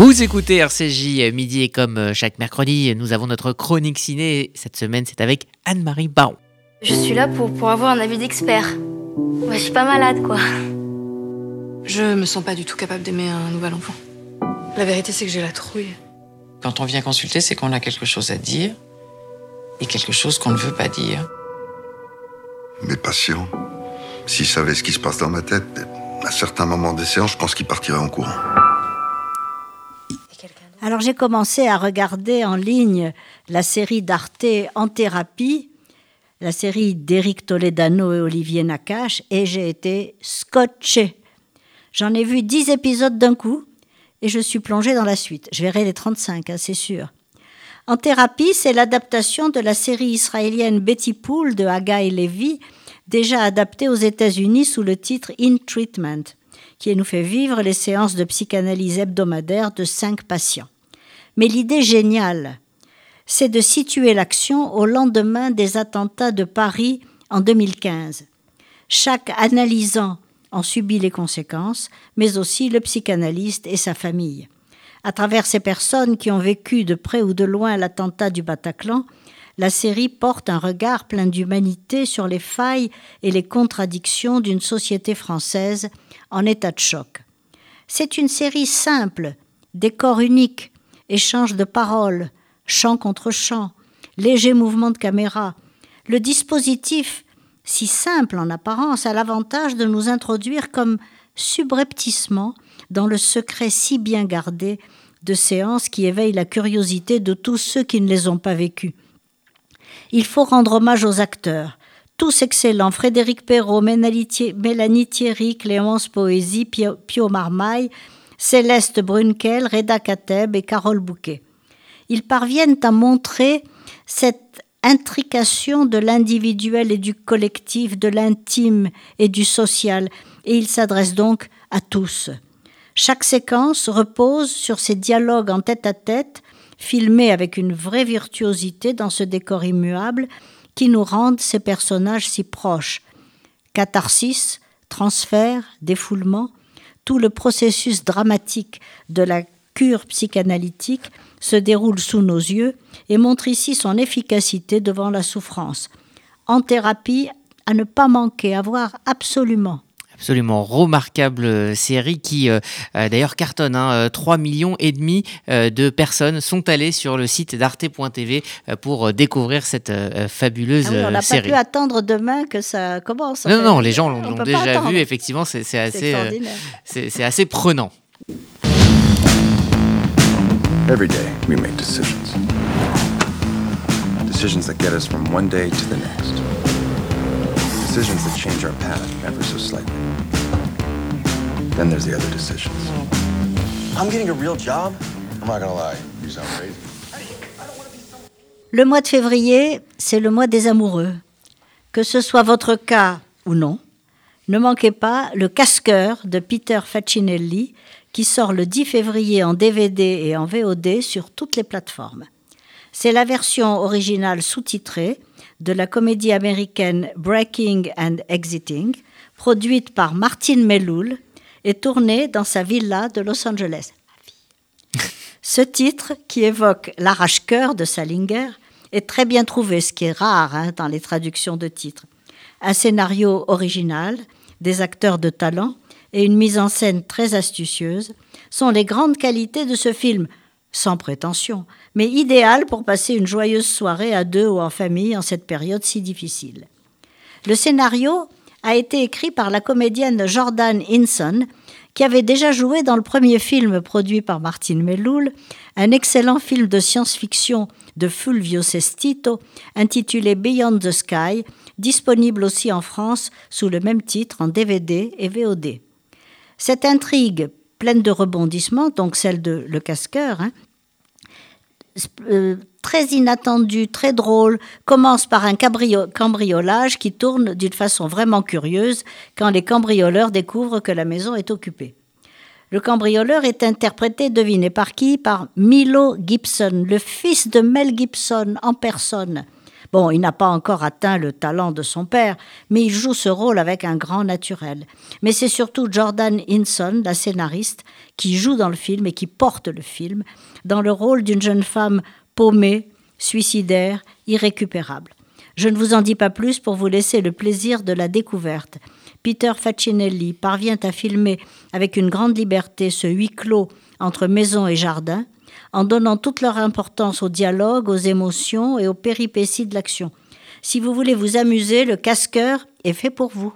Vous écoutez RCJ midi et comme euh, chaque mercredi, nous avons notre chronique ciné. Cette semaine, c'est avec Anne-Marie Baron. Je suis là pour, pour avoir un avis d'expert. Moi, je suis pas malade, quoi. Je me sens pas du tout capable d'aimer un nouvel enfant. La vérité, c'est que j'ai la trouille. Quand on vient consulter, c'est qu'on a quelque chose à dire et quelque chose qu'on ne veut pas dire. Mes patients, s'ils savaient ce qui se passe dans ma tête, à certains moments des séances, je pense qu'ils partiraient en courant. Alors j'ai commencé à regarder en ligne la série d'Arte En thérapie, la série d'Éric Toledano et Olivier Nakache, et j'ai été scotché. J'en ai vu 10 épisodes d'un coup et je suis plongée dans la suite. Je verrai les 35, hein, c'est sûr. En thérapie, c'est l'adaptation de la série israélienne Betty Pool de Haggai Levy, déjà adaptée aux États-Unis sous le titre In Treatment, qui nous fait vivre les séances de psychanalyse hebdomadaires de cinq patients. Mais l'idée géniale, c'est de situer l'action au lendemain des attentats de Paris en 2015. Chaque analysant en subit les conséquences, mais aussi le psychanalyste et sa famille. À travers ces personnes qui ont vécu de près ou de loin l'attentat du Bataclan, la série porte un regard plein d'humanité sur les failles et les contradictions d'une société française en état de choc. C'est une série simple, décor unique, échange de paroles, chant contre chant, léger mouvement de caméra. Le dispositif si simple en apparence, a l'avantage de nous introduire comme subrepticement dans le secret si bien gardé de séances qui éveillent la curiosité de tous ceux qui ne les ont pas vécues. Il faut rendre hommage aux acteurs, tous excellents, Frédéric Perrault, Mélanie Thierry, Clémence Poésie, Pio Marmaille, Céleste Brunkel, Reda Kateb et Carole Bouquet. Ils parviennent à montrer cette intrication de l'individuel et du collectif, de l'intime et du social, et il s'adresse donc à tous. Chaque séquence repose sur ces dialogues en tête à tête, filmés avec une vraie virtuosité dans ce décor immuable, qui nous rendent ces personnages si proches. Catharsis, transfert, défoulement, tout le processus dramatique de la cure psychanalytique se déroule sous nos yeux et montre ici son efficacité devant la souffrance. En thérapie, à ne pas manquer, à voir absolument absolument remarquable euh, série qui euh, euh, d'ailleurs cartonne. Hein, 3 millions et demi de personnes sont allées sur le site d'arte.tv pour découvrir cette fabuleuse série. on n'a pas pu attendre demain que ça commence. Non, non, les gens l'ont déjà vu. Effectivement, c'est assez, c'est assez prenant. Every day, we make decisions. Decisions that get us from one day to the next. Decisions that change our path ever so slightly. Then there's the other decisions. I'm getting a real job? I'm not gonna lie, you sound crazy. Le mois de février, c'est le mois des amoureux. Que ce soit votre cas ou non, ne manquez pas Le Casqueur de Peter Facinelli, qui sort le 10 février en DVD et en VOD sur toutes les plateformes. C'est la version originale sous-titrée de la comédie américaine Breaking and Exiting, produite par Martin Melloul et tournée dans sa villa de Los Angeles. Ce titre, qui évoque l'arrache-cœur de Salinger, est très bien trouvé, ce qui est rare hein, dans les traductions de titres. Un scénario original, des acteurs de talent et une mise en scène très astucieuse sont les grandes qualités de ce film, sans prétention, mais idéal pour passer une joyeuse soirée à deux ou en famille en cette période si difficile. Le scénario a été écrit par la comédienne Jordan Hinson, qui avait déjà joué dans le premier film produit par Martin Melloul, un excellent film de science-fiction de Fulvio Sestito intitulé Beyond the Sky, disponible aussi en France sous le même titre en DVD et VOD. Cette intrigue pleine de rebondissements, donc celle de Le Casqueur, hein, euh, très inattendue, très drôle, commence par un cambriolage qui tourne d'une façon vraiment curieuse quand les cambrioleurs découvrent que la maison est occupée. Le cambrioleur est interprété, devinez par qui? Par Milo Gibson, le fils de Mel Gibson en personne. Bon, il n'a pas encore atteint le talent de son père, mais il joue ce rôle avec un grand naturel. Mais c'est surtout Jordan Hinson, la scénariste, qui joue dans le film et qui porte le film, dans le rôle d'une jeune femme paumée, suicidaire, irrécupérable. Je ne vous en dis pas plus pour vous laisser le plaisir de la découverte. Peter Facinelli parvient à filmer avec une grande liberté ce huis clos entre maison et jardin, en donnant toute leur importance au dialogue, aux émotions et aux péripéties de l'action. Si vous voulez vous amuser, le casqueur est fait pour vous.